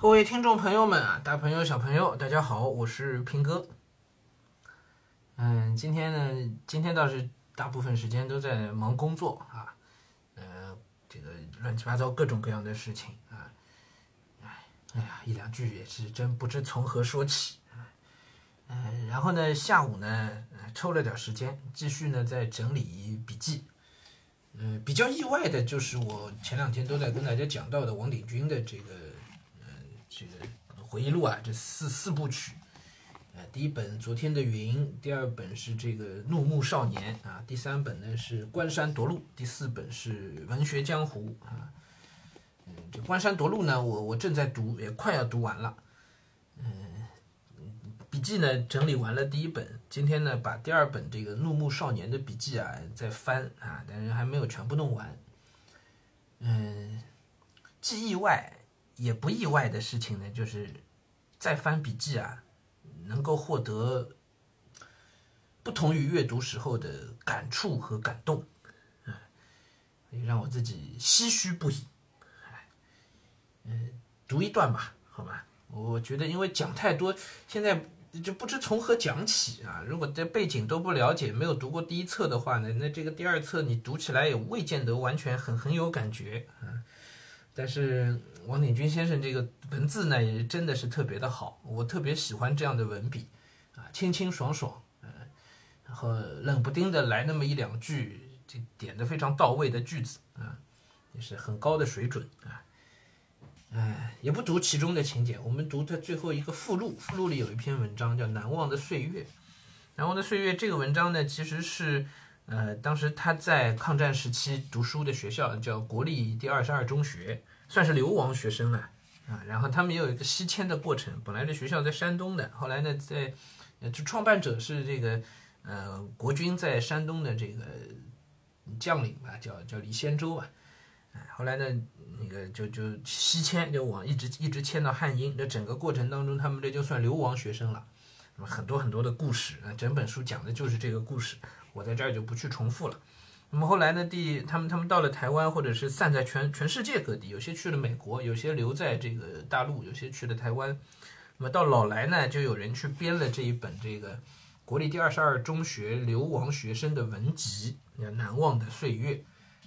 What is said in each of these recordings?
各位听众朋友们啊，大朋友小朋友，大家好，我是平哥。嗯，今天呢，今天倒是大部分时间都在忙工作啊，呃，这个乱七八糟各种各样的事情啊，哎，哎呀，一两句也是真不知从何说起。嗯，然后呢，下午呢，抽了点时间，继续呢在整理笔记。嗯，比较意外的就是我前两天都在跟大家讲到的王鼎钧的这个，这个回忆录啊，这四四部曲，呃，第一本《昨天的云》，第二本是这个《怒目少年》啊，第三本呢是《关山夺路》，第四本是《文学江湖》啊。嗯，这《关山夺路》呢，我我正在读，也快要读完了。嗯，笔记呢整理完了第一本。今天呢，把第二本这个《怒目少年》的笔记啊再翻啊，但是还没有全部弄完。嗯，既意外也不意外的事情呢，就是再翻笔记啊，能够获得不同于阅读时候的感触和感动，嗯，也让我自己唏嘘不已。嗯，读一段吧，好吧？我觉得因为讲太多，现在。就不知从何讲起啊！如果这背景都不了解，没有读过第一册的话呢，那这个第二册你读起来也未见得完全很很有感觉。但是王鼎钧先生这个文字呢，也真的是特别的好，我特别喜欢这样的文笔啊，清清爽爽，嗯，然后冷不丁的来那么一两句，这点的非常到位的句子啊，也是很高的水准啊。哎，也不读其中的情节，我们读它最后一个附录。附录里有一篇文章叫《难忘的岁月》。难忘的岁月这个文章呢，其实是，呃，当时他在抗战时期读书的学校叫国立第二十二中学，算是流亡学生了啊。然后他们也有一个西迁的过程，本来这学校在山东的，后来呢，在，就创办者是这个，呃，国军在山东的这个将领吧，叫叫李先洲吧。哎，后来呢？那个就就西迁，就往一直一直迁到汉阴。这整个过程当中，他们这就算流亡学生了。那么很多很多的故事啊，整本书讲的就是这个故事，我在这儿就不去重复了。那么后来呢，第他们他们到了台湾，或者是散在全全世界各地，有些去了美国，有些留在这个大陆，有些去了台湾。那么到老来呢，就有人去编了这一本这个国立第二十二中学流亡学生的文集，叫《难忘的岁月》。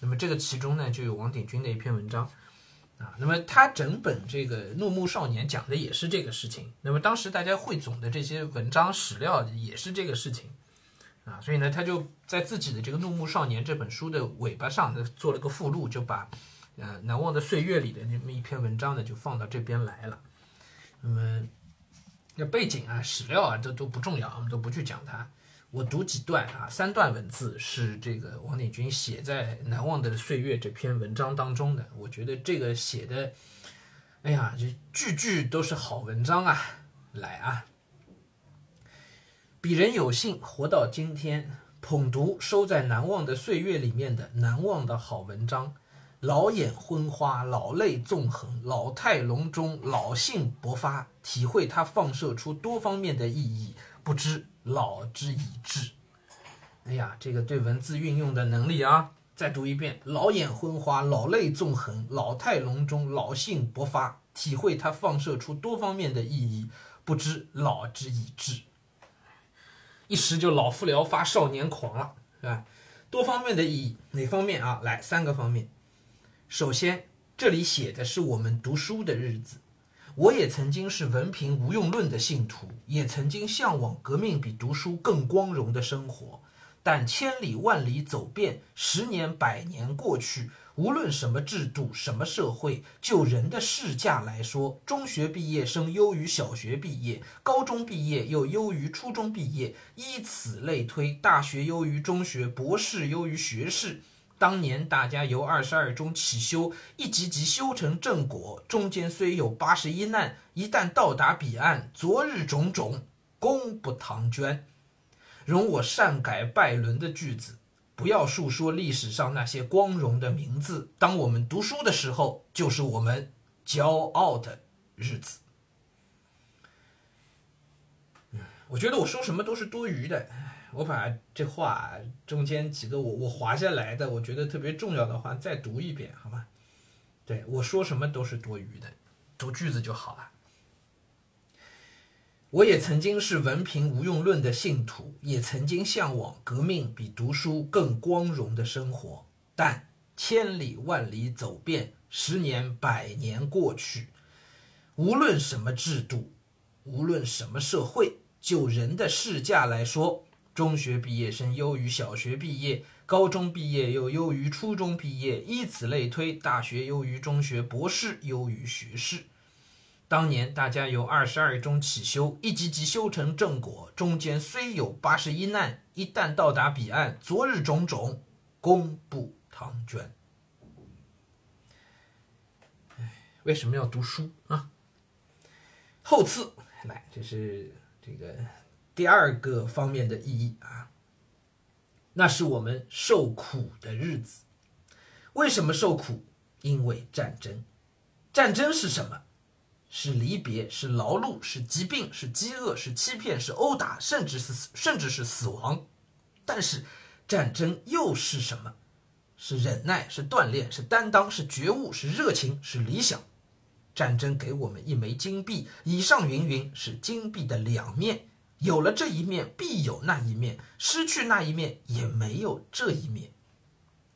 那么这个其中呢，就有王鼎钧的一篇文章。啊，那么他整本这个《怒目少年》讲的也是这个事情。那么当时大家汇总的这些文章史料也是这个事情，啊，所以呢，他就在自己的这个《怒目少年》这本书的尾巴上呢做了个附录，就把呃《难忘的岁月》里的那么一篇文章呢就放到这边来了。那么那背景啊、史料啊，这都不重要，我们都不去讲它。我读几段啊，三段文字是这个王鼎钧写在《难忘的岁月》这篇文章当中的。我觉得这个写的，哎呀，这句句都是好文章啊！来啊，鄙人有幸活到今天，捧读收在《难忘的岁月》里面的难忘的好文章，老眼昏花，老泪纵横，老态龙钟，老性勃发，体会它放射出多方面的意义，不知。老之已至，哎呀，这个对文字运用的能力啊！再读一遍：老眼昏花，老泪纵横，老态龙钟，老性勃发，体会它放射出多方面的意义，不知老之已至。一时就老夫聊发少年狂了，是吧？多方面的意义，哪方面啊？来，三个方面。首先，这里写的是我们读书的日子。我也曾经是文凭无用论的信徒，也曾经向往革命比读书更光荣的生活。但千里万里走遍，十年百年过去，无论什么制度、什么社会，就人的市价来说，中学毕业生优于小学毕业，高中毕业又优于初中毕业，依此类推，大学优于中学，博士优于学士。当年大家由二十二中起修，一级级修成正果，中间虽有八十一难，一旦到达彼岸，昨日种种，功不唐捐。容我善改拜伦的句子，不要述说历史上那些光荣的名字。当我们读书的时候，就是我们骄傲的日子。我觉得我说什么都是多余的。我把这话中间几个我我划下来的，我觉得特别重要的话再读一遍，好吗？对我说什么都是多余的。读句子就好了。我也曾经是文凭无用论的信徒，也曾经向往革命比读书更光荣的生活。但千里万里走遍，十年百年过去，无论什么制度，无论什么社会，就人的市价来说，中学毕业生优于小学毕业，高中毕业又优于初中毕业，依此类推，大学优于中学，博士优于学士。当年大家由二十二中起修，一级级修成正果，中间虽有八十一难，一旦到达彼岸，昨日种种，功不唐捐。为什么要读书啊？后次来，这是这个第二个方面的意义啊。那是我们受苦的日子。为什么受苦？因为战争。战争是什么？是离别，是劳碌，是疾病，是饥饿，是欺骗，是殴打，甚至是甚至是死亡。但是，战争又是什么？是忍耐，是锻炼，是担当，是觉悟，是热情，是理想。战争给我们一枚金币，以上云云是金币的两面，有了这一面，必有那一面；失去那一面，也没有这一面。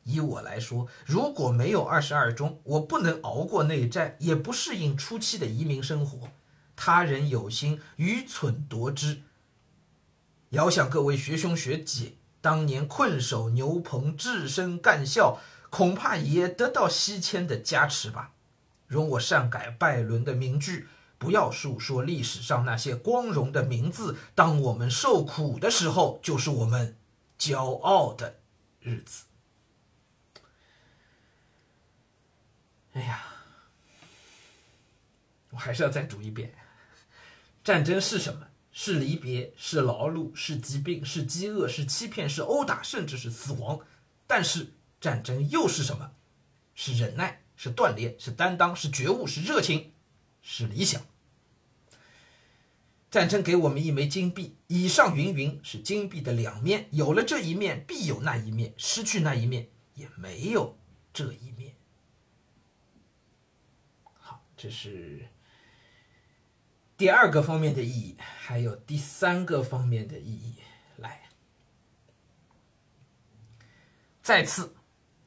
以我来说，如果没有二十二中，我不能熬过内战，也不适应初期的移民生活。他人有心，愚蠢夺之。遥想各位学兄学姐，当年困守牛棚，置身干校，恐怕也得到西迁的加持吧。容我善改拜伦的名句，不要述说历史上那些光荣的名字。当我们受苦的时候，就是我们骄傲的日子。哎呀，我还是要再读一遍。战争是什么？是离别，是劳碌，是疾病，是饥饿，是欺骗，是殴打，甚至是死亡。但是战争又是什么？是忍耐，是锻炼，是担当，是觉悟，是热情，是理想。战争给我们一枚金币，以上云云是金币的两面，有了这一面，必有那一面；失去那一面，也没有这一面。好这是第二个方面的意义，还有第三个方面的意义。来，再次，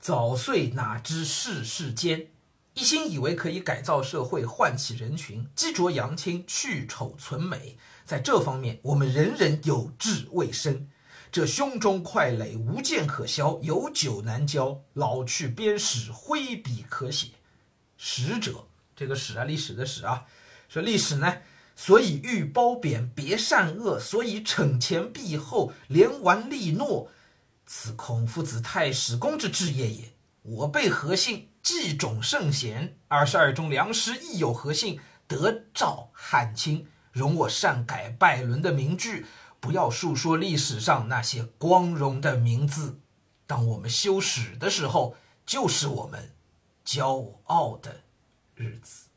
早岁哪知世事艰，一心以为可以改造社会，唤起人群，积浊扬清，去丑存美。在这方面，我们人人有志未深。这胸中块垒，无剑可削，有酒难交。老去边史，挥笔可写。史者。这个史啊，历史的史啊，说历史呢，所以欲褒贬，别善恶，所以惩前毖后，连顽立诺，此孔夫子太史公之志业也。我辈何幸，继种圣贤，二十二中良师亦有何幸，得召汉卿？容我善改拜伦的名句，不要述说历史上那些光荣的名字。当我们修史的时候，就是我们骄傲的。日子，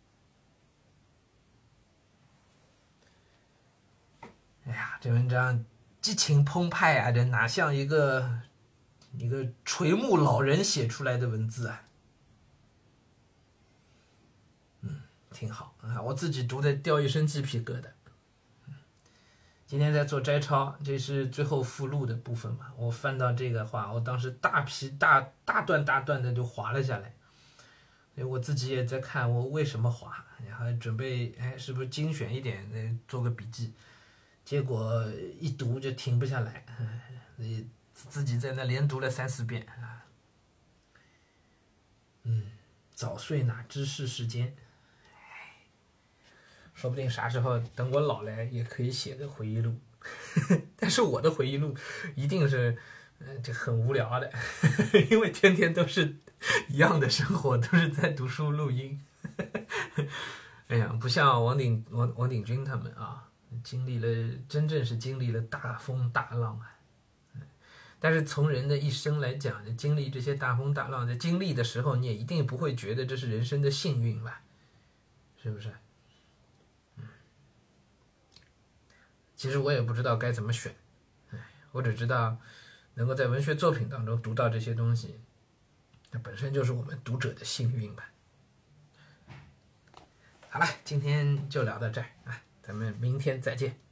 哎呀，这文章激情澎湃啊！这哪像一个一个垂暮老人写出来的文字啊？嗯，挺好啊，我自己读的掉一身鸡皮疙瘩。今天在做摘抄，这是最后附录的部分嘛？我翻到这个话，我当时大批大大段大段的就划了下来。所以我自己也在看，我为什么划，然后准备哎，是不是精选一点，呃，做个笔记，结果一读就停不下来，你自己在那连读了三四遍啊。嗯，早睡哪知世事艰，说不定啥时候等我老了也可以写个回忆录，但是我的回忆录一定是，嗯，这很无聊的，因为天天都是。一样的生活都是在读书录音，哎呀，不像王鼎王王鼎钧他们啊，经历了真正是经历了大风大浪啊。但是从人的一生来讲，经历这些大风大浪，在经历的时候，你也一定不会觉得这是人生的幸运吧？是不是？嗯，其实我也不知道该怎么选，哎，我只知道能够在文学作品当中读到这些东西。那本身就是我们读者的幸运吧。好了，今天就聊到这儿啊，咱们明天再见。